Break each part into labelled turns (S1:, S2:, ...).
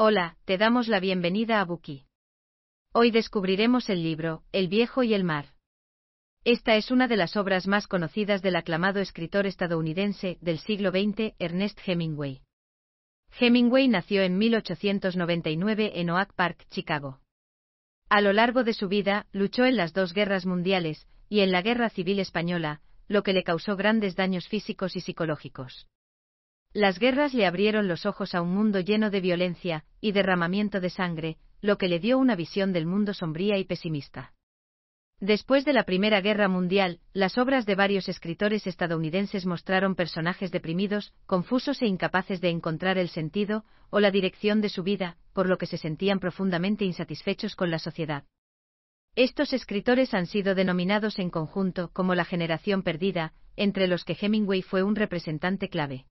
S1: Hola, te damos la bienvenida a Buki. Hoy descubriremos el libro, El viejo y el mar. Esta es una de las obras más conocidas del aclamado escritor estadounidense del siglo XX, Ernest Hemingway. Hemingway nació en 1899 en Oak Park, Chicago. A lo largo de su vida, luchó en las dos guerras mundiales y en la Guerra Civil Española, lo que le causó grandes daños físicos y psicológicos. Las guerras le abrieron los ojos a un mundo lleno de violencia y derramamiento de sangre, lo que le dio una visión del mundo sombría y pesimista. Después de la Primera Guerra Mundial, las obras de varios escritores estadounidenses mostraron personajes deprimidos, confusos e incapaces de encontrar el sentido o la dirección de su vida, por lo que se sentían profundamente insatisfechos con la sociedad. Estos escritores han sido denominados en conjunto como la generación perdida, entre los que Hemingway fue un representante clave.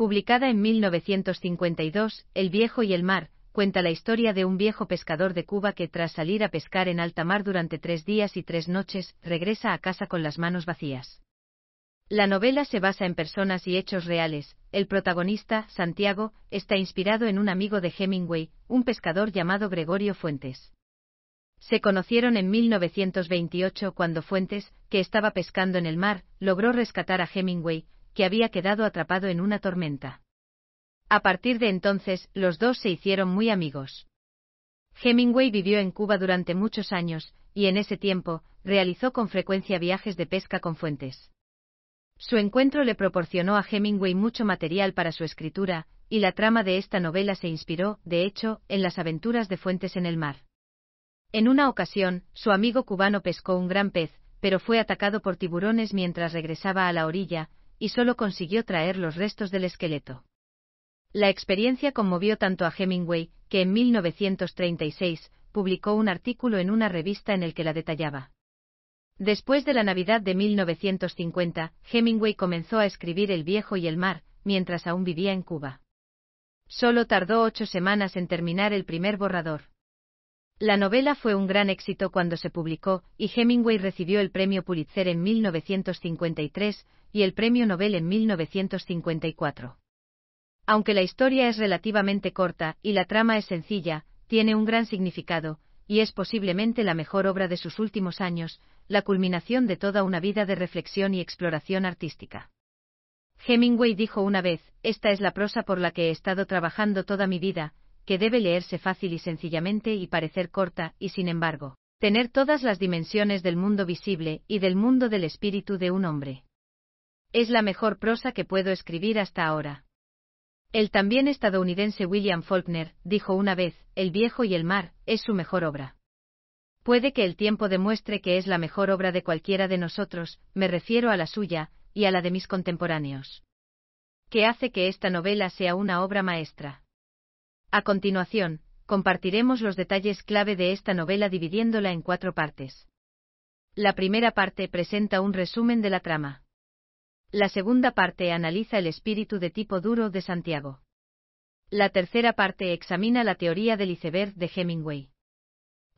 S1: Publicada en 1952, El viejo y el mar, cuenta la historia de un viejo pescador de Cuba que tras salir a pescar en alta mar durante tres días y tres noches, regresa a casa con las manos vacías. La novela se basa en personas y hechos reales. El protagonista, Santiago, está inspirado en un amigo de Hemingway, un pescador llamado Gregorio Fuentes. Se conocieron en 1928 cuando Fuentes, que estaba pescando en el mar, logró rescatar a Hemingway, que había quedado atrapado en una tormenta. A partir de entonces, los dos se hicieron muy amigos. Hemingway vivió en Cuba durante muchos años, y en ese tiempo, realizó con frecuencia viajes de pesca con fuentes. Su encuentro le proporcionó a Hemingway mucho material para su escritura, y la trama de esta novela se inspiró, de hecho, en las aventuras de Fuentes en el mar. En una ocasión, su amigo cubano pescó un gran pez, pero fue atacado por tiburones mientras regresaba a la orilla, y solo consiguió traer los restos del esqueleto. La experiencia conmovió tanto a Hemingway, que en 1936 publicó un artículo en una revista en el que la detallaba. Después de la Navidad de 1950, Hemingway comenzó a escribir El viejo y el mar, mientras aún vivía en Cuba. Solo tardó ocho semanas en terminar el primer borrador. La novela fue un gran éxito cuando se publicó, y Hemingway recibió el premio Pulitzer en 1953 y el premio Nobel en 1954. Aunque la historia es relativamente corta y la trama es sencilla, tiene un gran significado, y es posiblemente la mejor obra de sus últimos años, la culminación de toda una vida de reflexión y exploración artística. Hemingway dijo una vez, esta es la prosa por la que he estado trabajando toda mi vida, que debe leerse fácil y sencillamente y parecer corta, y sin embargo, tener todas las dimensiones del mundo visible y del mundo del espíritu de un hombre. Es la mejor prosa que puedo escribir hasta ahora. El también estadounidense William Faulkner dijo una vez, El viejo y el mar, es su mejor obra. Puede que el tiempo demuestre que es la mejor obra de cualquiera de nosotros, me refiero a la suya, y a la de mis contemporáneos. ¿Qué hace que esta novela sea una obra maestra? A continuación, compartiremos los detalles clave de esta novela dividiéndola en cuatro partes. La primera parte presenta un resumen de la trama. La segunda parte analiza el espíritu de tipo duro de Santiago. La tercera parte examina la teoría del iceberg de Hemingway.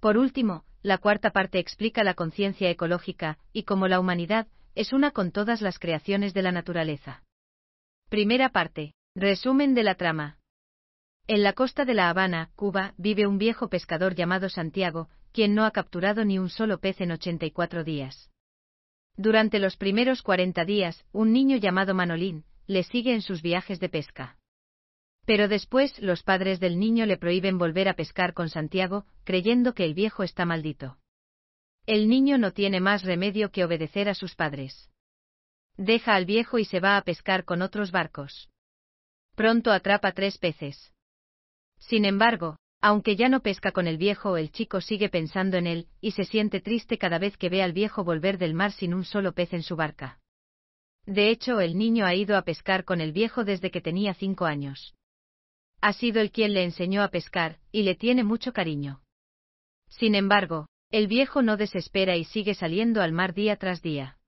S1: Por último, la cuarta parte explica la conciencia ecológica y cómo la humanidad es una con todas las creaciones de la naturaleza. Primera parte. Resumen de la trama. En la costa de La Habana, Cuba, vive un viejo pescador llamado Santiago, quien no ha capturado ni un solo pez en 84 días. Durante los primeros 40 días, un niño llamado Manolín le sigue en sus viajes de pesca. Pero después los padres del niño le prohíben volver a pescar con Santiago, creyendo que el viejo está maldito. El niño no tiene más remedio que obedecer a sus padres. Deja al viejo y se va a pescar con otros barcos. Pronto atrapa tres peces. Sin embargo, aunque ya no pesca con el viejo, el chico sigue pensando en él, y se siente triste cada vez que ve al viejo volver del mar sin un solo pez en su barca. De hecho, el niño ha ido a pescar con el viejo desde que tenía cinco años. Ha sido el quien le enseñó a pescar, y le tiene mucho cariño. Sin embargo, el viejo no desespera y sigue saliendo al mar día tras día.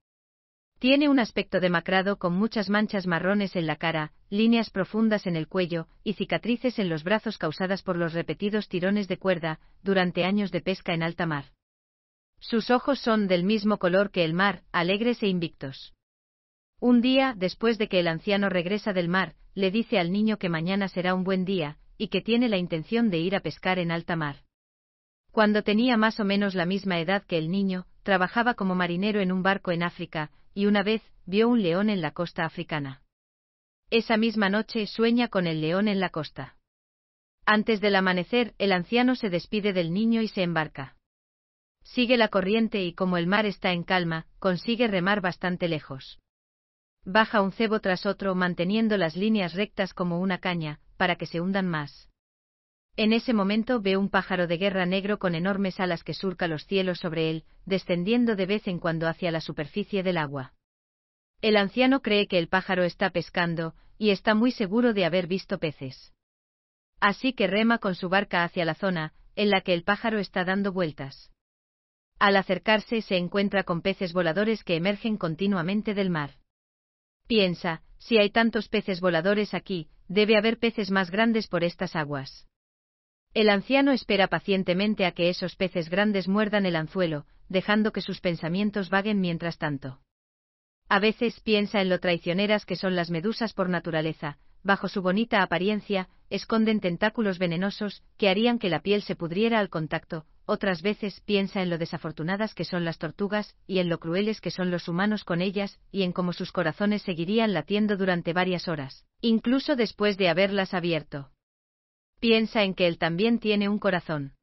S1: Tiene un aspecto demacrado con muchas manchas marrones en la cara, líneas profundas en el cuello y cicatrices en los brazos causadas por los repetidos tirones de cuerda durante años de pesca en alta mar. Sus ojos son del mismo color que el mar, alegres e invictos. Un día, después de que el anciano regresa del mar, le dice al niño que mañana será un buen día, y que tiene la intención de ir a pescar en alta mar. Cuando tenía más o menos la misma edad que el niño, trabajaba como marinero en un barco en África, y una vez, vio un león en la costa africana. Esa misma noche sueña con el león en la costa. Antes del amanecer, el anciano se despide del niño y se embarca. Sigue la corriente y como el mar está en calma, consigue remar bastante lejos. Baja un cebo tras otro manteniendo las líneas rectas como una caña, para que se hundan más. En ese momento ve un pájaro de guerra negro con enormes alas que surca los cielos sobre él, descendiendo de vez en cuando hacia la superficie del agua. El anciano cree que el pájaro está pescando, y está muy seguro de haber visto peces. Así que rema con su barca hacia la zona, en la que el pájaro está dando vueltas. Al acercarse se encuentra con peces voladores que emergen continuamente del mar. Piensa, si hay tantos peces voladores aquí, debe haber peces más grandes por estas aguas. El anciano espera pacientemente a que esos peces grandes muerdan el anzuelo, dejando que sus pensamientos vaguen mientras tanto. A veces piensa en lo traicioneras que son las medusas por naturaleza, bajo su bonita apariencia, esconden tentáculos venenosos, que harían que la piel se pudriera al contacto, otras veces piensa en lo desafortunadas que son las tortugas, y en lo crueles que son los humanos con ellas, y en cómo sus corazones seguirían latiendo durante varias horas, incluso después de haberlas abierto piensa en que él también tiene un corazón.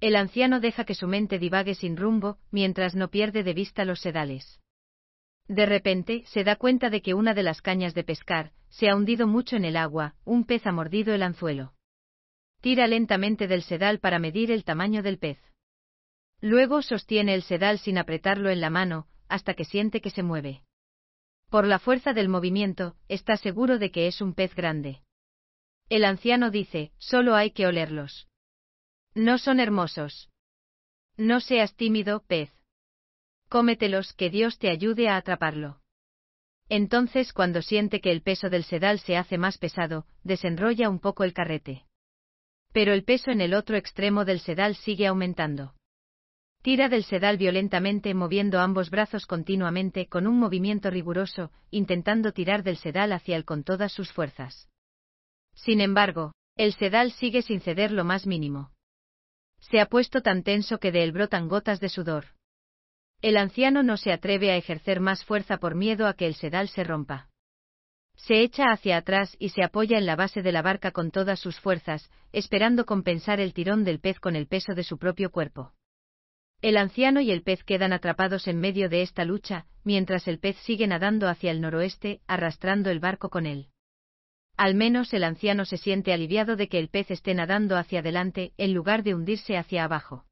S1: El anciano deja que su mente divague sin rumbo, mientras no pierde de vista los sedales. De repente, se da cuenta de que una de las cañas de pescar, se ha hundido mucho en el agua, un pez ha mordido el anzuelo. Tira lentamente del sedal para medir el tamaño del pez. Luego sostiene el sedal sin apretarlo en la mano, hasta que siente que se mueve. Por la fuerza del movimiento, está seguro de que es un pez grande. El anciano dice, solo hay que olerlos. No son hermosos. No seas tímido, pez. Cómetelos, que Dios te ayude a atraparlo. Entonces, cuando siente que el peso del sedal se hace más pesado, desenrolla un poco el carrete. Pero el peso en el otro extremo del sedal sigue aumentando. Tira del sedal violentamente moviendo ambos brazos continuamente con un movimiento riguroso, intentando tirar del sedal hacia él con todas sus fuerzas. Sin embargo, el sedal sigue sin ceder lo más mínimo. Se ha puesto tan tenso que de él brotan gotas de sudor. El anciano no se atreve a ejercer más fuerza por miedo a que el sedal se rompa. Se echa hacia atrás y se apoya en la base de la barca con todas sus fuerzas, esperando compensar el tirón del pez con el peso de su propio cuerpo. El anciano y el pez quedan atrapados en medio de esta lucha, mientras el pez sigue nadando hacia el noroeste, arrastrando el barco con él. Al menos el anciano se siente aliviado de que el pez esté nadando hacia adelante en lugar de hundirse hacia abajo.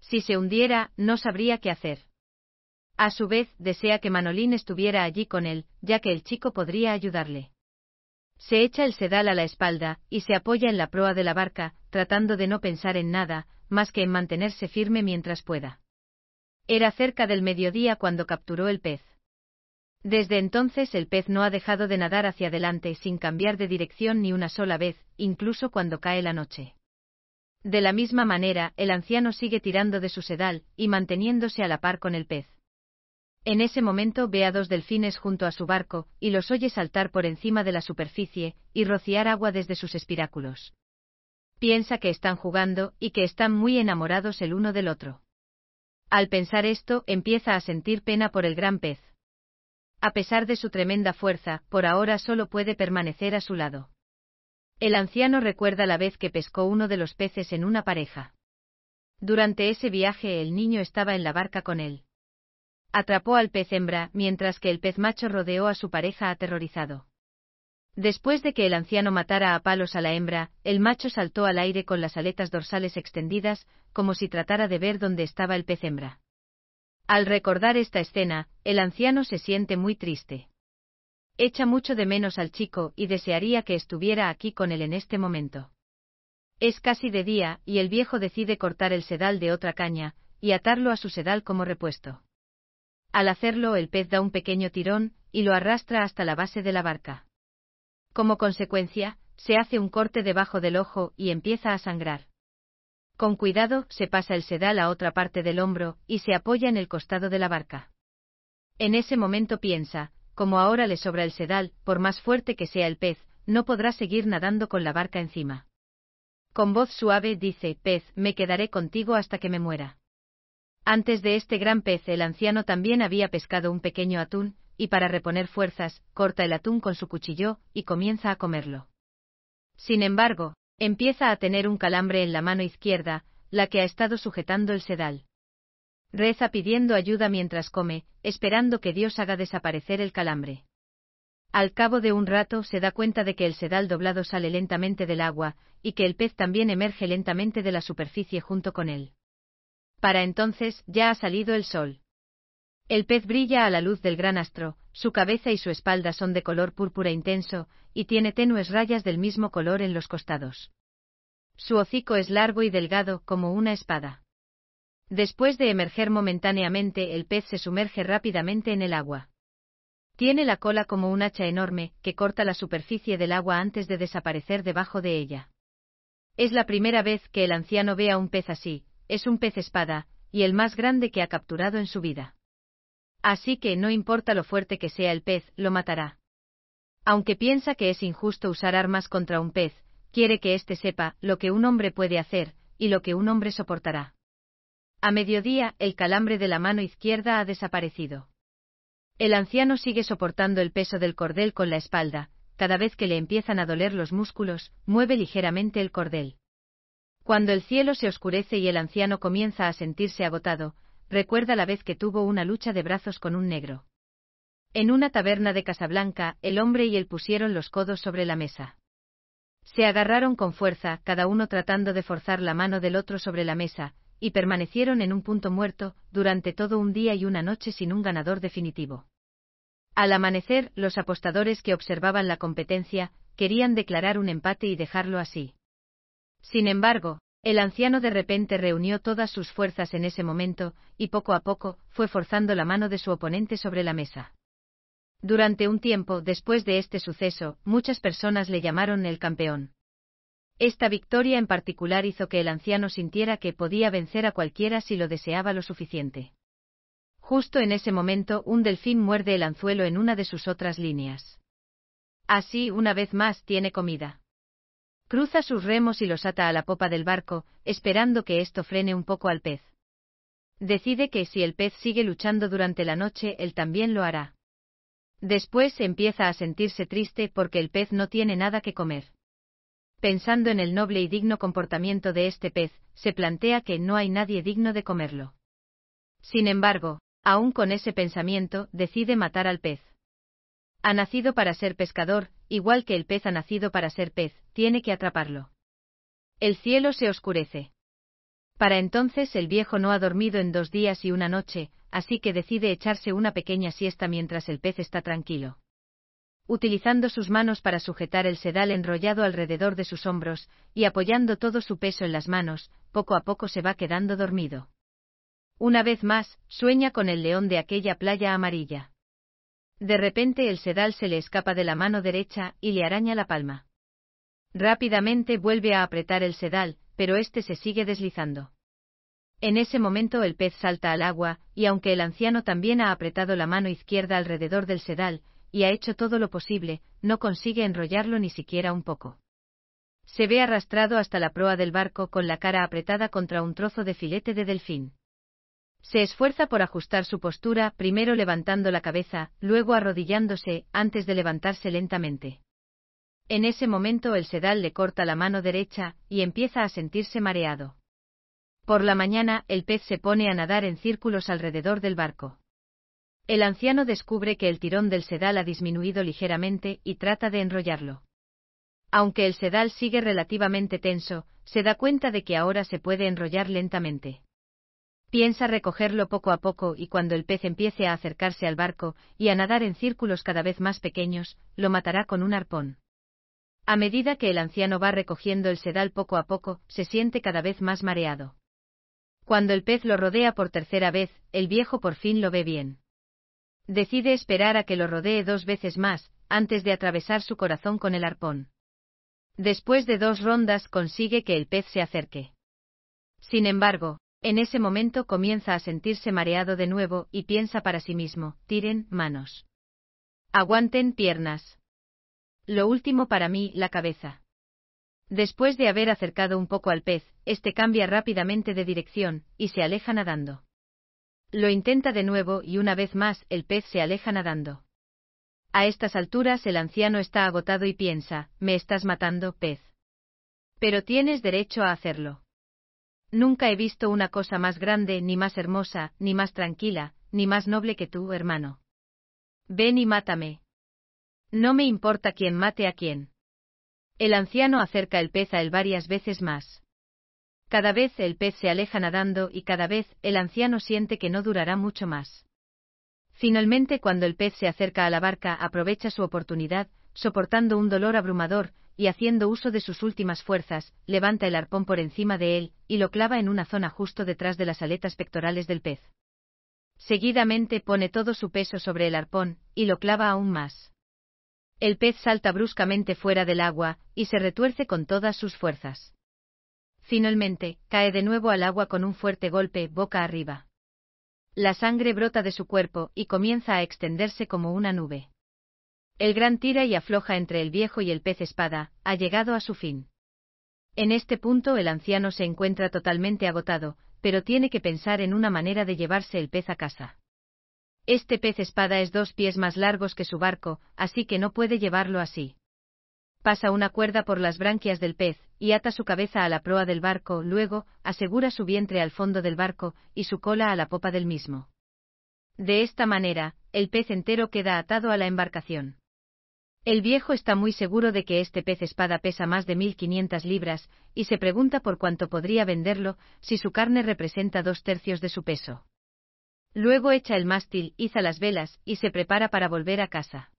S1: Si se hundiera, no sabría qué hacer. A su vez, desea que Manolín estuviera allí con él, ya que el chico podría ayudarle. Se echa el sedal a la espalda, y se apoya en la proa de la barca, tratando de no pensar en nada, más que en mantenerse firme mientras pueda. Era cerca del mediodía cuando capturó el pez. Desde entonces el pez no ha dejado de nadar hacia adelante sin cambiar de dirección ni una sola vez, incluso cuando cae la noche. De la misma manera, el anciano sigue tirando de su sedal, y manteniéndose a la par con el pez. En ese momento ve a dos delfines junto a su barco, y los oye saltar por encima de la superficie, y rociar agua desde sus espiráculos. Piensa que están jugando, y que están muy enamorados el uno del otro. Al pensar esto, empieza a sentir pena por el gran pez, a pesar de su tremenda fuerza, por ahora solo puede permanecer a su lado. El anciano recuerda la vez que pescó uno de los peces en una pareja. Durante ese viaje el niño estaba en la barca con él. Atrapó al pez hembra, mientras que el pez macho rodeó a su pareja aterrorizado. Después de que el anciano matara a palos a la hembra, el macho saltó al aire con las aletas dorsales extendidas, como si tratara de ver dónde estaba el pez hembra. Al recordar esta escena, el anciano se siente muy triste. Echa mucho de menos al chico y desearía que estuviera aquí con él en este momento. Es casi de día, y el viejo decide cortar el sedal de otra caña, y atarlo a su sedal como repuesto. Al hacerlo, el pez da un pequeño tirón, y lo arrastra hasta la base de la barca. Como consecuencia, se hace un corte debajo del ojo y empieza a sangrar. Con cuidado, se pasa el sedal a otra parte del hombro, y se apoya en el costado de la barca. En ese momento piensa, como ahora le sobra el sedal, por más fuerte que sea el pez, no podrá seguir nadando con la barca encima. Con voz suave dice, pez, me quedaré contigo hasta que me muera. Antes de este gran pez el anciano también había pescado un pequeño atún, y para reponer fuerzas, corta el atún con su cuchillo, y comienza a comerlo. Sin embargo, empieza a tener un calambre en la mano izquierda, la que ha estado sujetando el sedal. Reza pidiendo ayuda mientras come, esperando que Dios haga desaparecer el calambre. Al cabo de un rato se da cuenta de que el sedal doblado sale lentamente del agua, y que el pez también emerge lentamente de la superficie junto con él. Para entonces, ya ha salido el sol. El pez brilla a la luz del gran astro, su cabeza y su espalda son de color púrpura intenso, y tiene tenues rayas del mismo color en los costados. Su hocico es largo y delgado como una espada. Después de emerger momentáneamente, el pez se sumerge rápidamente en el agua. Tiene la cola como un hacha enorme, que corta la superficie del agua antes de desaparecer debajo de ella. Es la primera vez que el anciano ve a un pez así, es un pez espada, y el más grande que ha capturado en su vida. Así que no importa lo fuerte que sea el pez, lo matará. Aunque piensa que es injusto usar armas contra un pez, quiere que éste sepa lo que un hombre puede hacer, y lo que un hombre soportará. A mediodía, el calambre de la mano izquierda ha desaparecido. El anciano sigue soportando el peso del cordel con la espalda, cada vez que le empiezan a doler los músculos, mueve ligeramente el cordel. Cuando el cielo se oscurece y el anciano comienza a sentirse agotado, recuerda la vez que tuvo una lucha de brazos con un negro. En una taberna de Casablanca, el hombre y él pusieron los codos sobre la mesa. Se agarraron con fuerza, cada uno tratando de forzar la mano del otro sobre la mesa, y permanecieron en un punto muerto, durante todo un día y una noche sin un ganador definitivo. Al amanecer, los apostadores que observaban la competencia, querían declarar un empate y dejarlo así. Sin embargo, el anciano de repente reunió todas sus fuerzas en ese momento, y poco a poco, fue forzando la mano de su oponente sobre la mesa. Durante un tiempo después de este suceso, muchas personas le llamaron el campeón. Esta victoria en particular hizo que el anciano sintiera que podía vencer a cualquiera si lo deseaba lo suficiente. Justo en ese momento un delfín muerde el anzuelo en una de sus otras líneas. Así, una vez más, tiene comida. Cruza sus remos y los ata a la popa del barco, esperando que esto frene un poco al pez. Decide que si el pez sigue luchando durante la noche, él también lo hará. Después empieza a sentirse triste porque el pez no tiene nada que comer. Pensando en el noble y digno comportamiento de este pez, se plantea que no hay nadie digno de comerlo. Sin embargo, aún con ese pensamiento, decide matar al pez. Ha nacido para ser pescador, igual que el pez ha nacido para ser pez, tiene que atraparlo. El cielo se oscurece. Para entonces el viejo no ha dormido en dos días y una noche, así que decide echarse una pequeña siesta mientras el pez está tranquilo. Utilizando sus manos para sujetar el sedal enrollado alrededor de sus hombros, y apoyando todo su peso en las manos, poco a poco se va quedando dormido. Una vez más, sueña con el león de aquella playa amarilla. De repente el sedal se le escapa de la mano derecha y le araña la palma. Rápidamente vuelve a apretar el sedal, pero este se sigue deslizando. En ese momento el pez salta al agua, y aunque el anciano también ha apretado la mano izquierda alrededor del sedal, y ha hecho todo lo posible, no consigue enrollarlo ni siquiera un poco. Se ve arrastrado hasta la proa del barco con la cara apretada contra un trozo de filete de delfín. Se esfuerza por ajustar su postura, primero levantando la cabeza, luego arrodillándose, antes de levantarse lentamente. En ese momento el sedal le corta la mano derecha, y empieza a sentirse mareado. Por la mañana, el pez se pone a nadar en círculos alrededor del barco. El anciano descubre que el tirón del sedal ha disminuido ligeramente y trata de enrollarlo. Aunque el sedal sigue relativamente tenso, se da cuenta de que ahora se puede enrollar lentamente. Piensa recogerlo poco a poco y cuando el pez empiece a acercarse al barco y a nadar en círculos cada vez más pequeños, lo matará con un arpón. A medida que el anciano va recogiendo el sedal poco a poco, se siente cada vez más mareado. Cuando el pez lo rodea por tercera vez, el viejo por fin lo ve bien. Decide esperar a que lo rodee dos veces más, antes de atravesar su corazón con el arpón. Después de dos rondas consigue que el pez se acerque. Sin embargo, en ese momento comienza a sentirse mareado de nuevo y piensa para sí mismo, tiren manos. Aguanten piernas. Lo último para mí, la cabeza. Después de haber acercado un poco al pez, este cambia rápidamente de dirección, y se aleja nadando. Lo intenta de nuevo y una vez más el pez se aleja nadando. A estas alturas el anciano está agotado y piensa, me estás matando, pez. Pero tienes derecho a hacerlo. Nunca he visto una cosa más grande, ni más hermosa, ni más tranquila, ni más noble que tú, hermano. Ven y mátame. No me importa quién mate a quién. El anciano acerca el pez a él varias veces más. Cada vez el pez se aleja nadando y cada vez el anciano siente que no durará mucho más. Finalmente, cuando el pez se acerca a la barca, aprovecha su oportunidad, soportando un dolor abrumador, y haciendo uso de sus últimas fuerzas, levanta el arpón por encima de él, y lo clava en una zona justo detrás de las aletas pectorales del pez. Seguidamente pone todo su peso sobre el arpón, y lo clava aún más. El pez salta bruscamente fuera del agua, y se retuerce con todas sus fuerzas. Finalmente, cae de nuevo al agua con un fuerte golpe, boca arriba. La sangre brota de su cuerpo y comienza a extenderse como una nube. El gran tira y afloja entre el viejo y el pez espada, ha llegado a su fin. En este punto el anciano se encuentra totalmente agotado, pero tiene que pensar en una manera de llevarse el pez a casa. Este pez espada es dos pies más largos que su barco, así que no puede llevarlo así pasa una cuerda por las branquias del pez, y ata su cabeza a la proa del barco, luego, asegura su vientre al fondo del barco, y su cola a la popa del mismo. De esta manera, el pez entero queda atado a la embarcación. El viejo está muy seguro de que este pez espada pesa más de 1500 libras, y se pregunta por cuánto podría venderlo, si su carne representa dos tercios de su peso. Luego echa el mástil, iza las velas, y se prepara para volver a casa.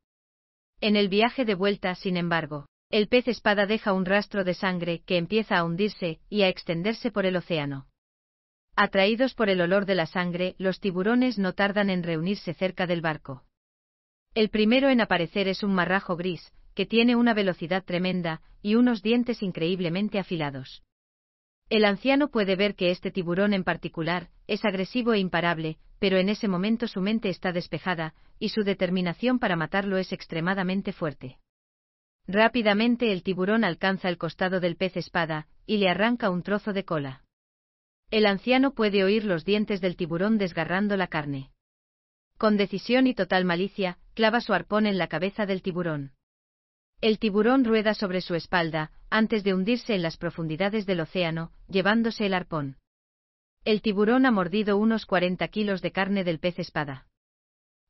S1: En el viaje de vuelta, sin embargo, el pez espada deja un rastro de sangre que empieza a hundirse y a extenderse por el océano. Atraídos por el olor de la sangre, los tiburones no tardan en reunirse cerca del barco. El primero en aparecer es un marrajo gris, que tiene una velocidad tremenda y unos dientes increíblemente afilados. El anciano puede ver que este tiburón en particular es agresivo e imparable, pero en ese momento su mente está despejada, y su determinación para matarlo es extremadamente fuerte. Rápidamente el tiburón alcanza el costado del pez espada, y le arranca un trozo de cola. El anciano puede oír los dientes del tiburón desgarrando la carne. Con decisión y total malicia, clava su arpón en la cabeza del tiburón. El tiburón rueda sobre su espalda, antes de hundirse en las profundidades del océano, llevándose el arpón. El tiburón ha mordido unos 40 kilos de carne del pez espada.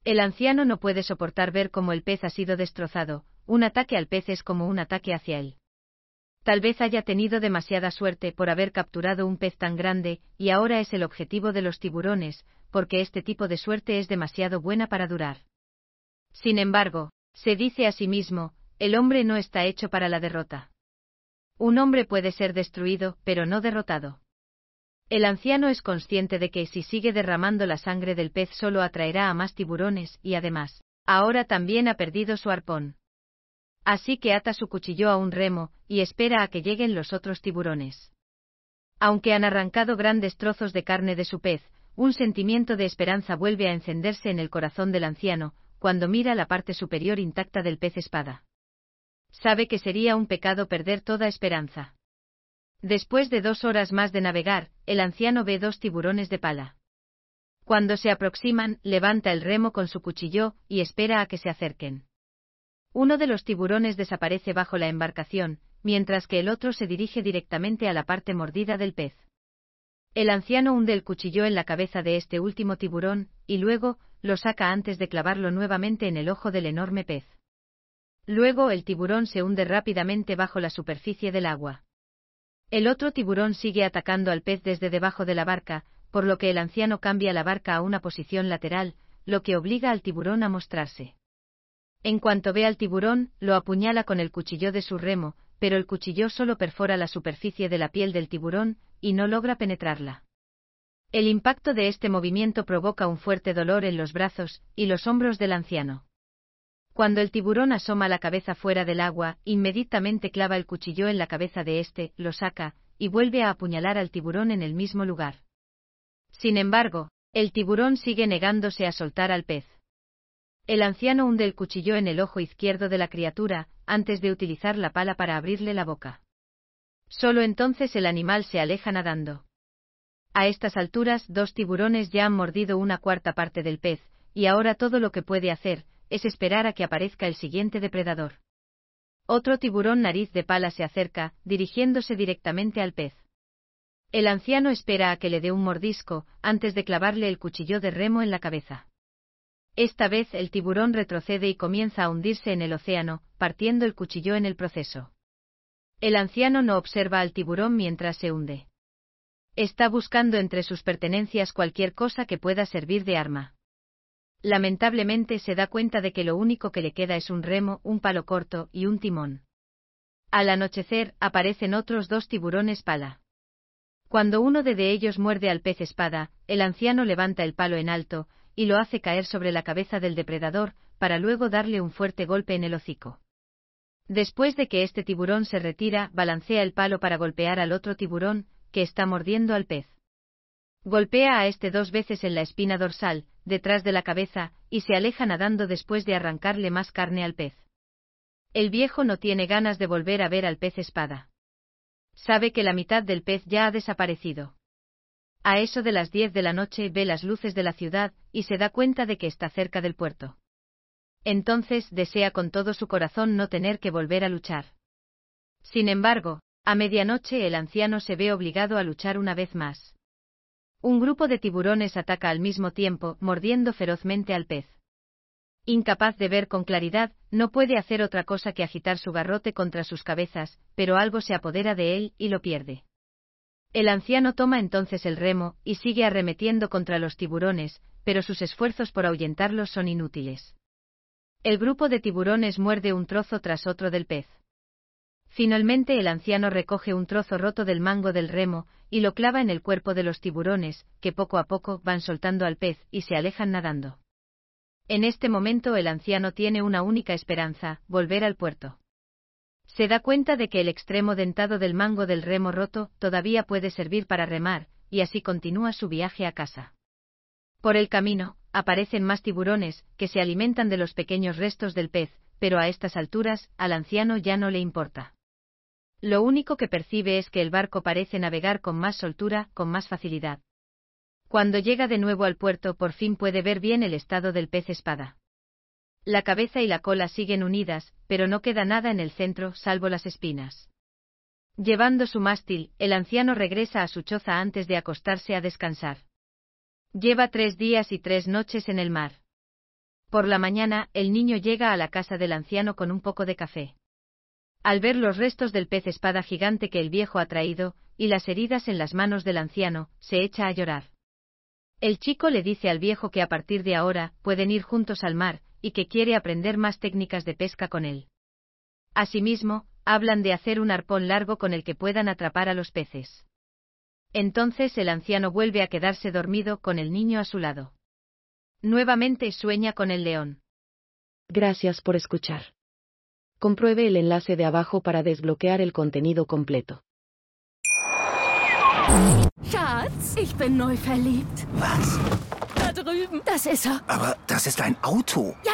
S1: El anciano no puede soportar ver cómo el pez ha sido destrozado, un ataque al pez es como un ataque hacia él. Tal vez haya tenido demasiada suerte por haber capturado un pez tan grande, y ahora es el objetivo de los tiburones, porque este tipo de suerte es demasiado buena para durar. Sin embargo, se dice a sí mismo, el hombre no está hecho para la derrota. Un hombre puede ser destruido, pero no derrotado. El anciano es consciente de que si sigue derramando la sangre del pez solo atraerá a más tiburones y además, ahora también ha perdido su arpón. Así que ata su cuchillo a un remo y espera a que lleguen los otros tiburones. Aunque han arrancado grandes trozos de carne de su pez, un sentimiento de esperanza vuelve a encenderse en el corazón del anciano, cuando mira la parte superior intacta del pez espada. Sabe que sería un pecado perder toda esperanza. Después de dos horas más de navegar, el anciano ve dos tiburones de pala. Cuando se aproximan, levanta el remo con su cuchillo y espera a que se acerquen. Uno de los tiburones desaparece bajo la embarcación, mientras que el otro se dirige directamente a la parte mordida del pez. El anciano hunde el cuchillo en la cabeza de este último tiburón, y luego, lo saca antes de clavarlo nuevamente en el ojo del enorme pez. Luego el tiburón se hunde rápidamente bajo la superficie del agua. El otro tiburón sigue atacando al pez desde debajo de la barca, por lo que el anciano cambia la barca a una posición lateral, lo que obliga al tiburón a mostrarse. En cuanto ve al tiburón, lo apuñala con el cuchillo de su remo, pero el cuchillo solo perfora la superficie de la piel del tiburón, y no logra penetrarla. El impacto de este movimiento provoca un fuerte dolor en los brazos y los hombros del anciano. Cuando el tiburón asoma la cabeza fuera del agua, inmediatamente clava el cuchillo en la cabeza de éste, lo saca, y vuelve a apuñalar al tiburón en el mismo lugar. Sin embargo, el tiburón sigue negándose a soltar al pez. El anciano hunde el cuchillo en el ojo izquierdo de la criatura, antes de utilizar la pala para abrirle la boca. Solo entonces el animal se aleja nadando. A estas alturas, dos tiburones ya han mordido una cuarta parte del pez, y ahora todo lo que puede hacer, es esperar a que aparezca el siguiente depredador. Otro tiburón nariz de pala se acerca, dirigiéndose directamente al pez. El anciano espera a que le dé un mordisco, antes de clavarle el cuchillo de remo en la cabeza. Esta vez el tiburón retrocede y comienza a hundirse en el océano, partiendo el cuchillo en el proceso. El anciano no observa al tiburón mientras se hunde. Está buscando entre sus pertenencias cualquier cosa que pueda servir de arma. Lamentablemente se da cuenta de que lo único que le queda es un remo, un palo corto y un timón. Al anochecer aparecen otros dos tiburones pala. Cuando uno de, ellos muerde al pez espada, el anciano levanta el palo en alto, y lo hace caer sobre la cabeza del depredador, para luego darle un fuerte golpe en el hocico. Después de que este tiburón se retira, balancea el palo para golpear al otro tiburón, que está mordiendo al pez. Golpea a este dos veces en la espina dorsal, detrás de la cabeza, y se aleja nadando después de arrancarle más carne al pez. El viejo no tiene ganas de volver a ver al pez espada. Sabe que la mitad del pez ya ha desaparecido. A eso de las diez de la noche ve las luces de la ciudad y se da cuenta de que está cerca del puerto. Entonces desea con todo su corazón no tener que volver a luchar. Sin embargo, a medianoche el anciano se ve obligado a luchar una vez más. Un grupo de tiburones ataca al mismo tiempo, mordiendo ferozmente al pez. Incapaz de ver con claridad, no puede hacer otra cosa que agitar su garrote contra sus cabezas, pero algo se apodera de él y lo pierde. El anciano toma entonces el remo, y sigue arremetiendo contra los tiburones, pero sus esfuerzos por ahuyentarlos son inútiles. El grupo de tiburones muerde un trozo tras otro del pez. Finalmente el anciano recoge un trozo roto del mango del remo, y lo clava en el cuerpo de los tiburones, que poco a poco van soltando al pez y se alejan nadando. En este momento el anciano tiene una única esperanza, volver al puerto. Se da cuenta de que el extremo dentado del mango del remo roto todavía puede servir para remar, y así continúa su viaje a casa. Por el camino, aparecen más tiburones, que se alimentan de los pequeños restos del pez, pero a estas alturas, al anciano ya no le importa. Lo único que percibe es que el barco parece navegar con más soltura, con más facilidad. Cuando llega de nuevo al puerto por fin puede ver bien el estado del pez espada. La cabeza y la cola siguen unidas, pero no queda nada en el centro salvo las espinas. Llevando su mástil, el anciano regresa a su choza antes de acostarse a descansar. Lleva tres días y tres noches en el mar. Por la mañana, el niño llega a la casa del anciano con un poco de café. Al ver los restos del pez espada gigante que el viejo ha traído, y las heridas en las manos del anciano, se echa a llorar. El chico le dice al viejo que a partir de ahora pueden ir juntos al mar, y que quiere aprender más técnicas de pesca con él. Asimismo, hablan de hacer un arpón largo con el que puedan atrapar a los peces. Entonces el anciano vuelve a quedarse dormido con el niño a su lado. Nuevamente sueña con el león.
S2: Gracias por escuchar. Compruebe el enlace de abajo para desbloquear el contenido completo.
S3: Schatz, ich bin neu verliebt.
S4: Was?
S3: Da drüben. Das ist er.
S4: Aber das ist ein Auto.
S3: Ja,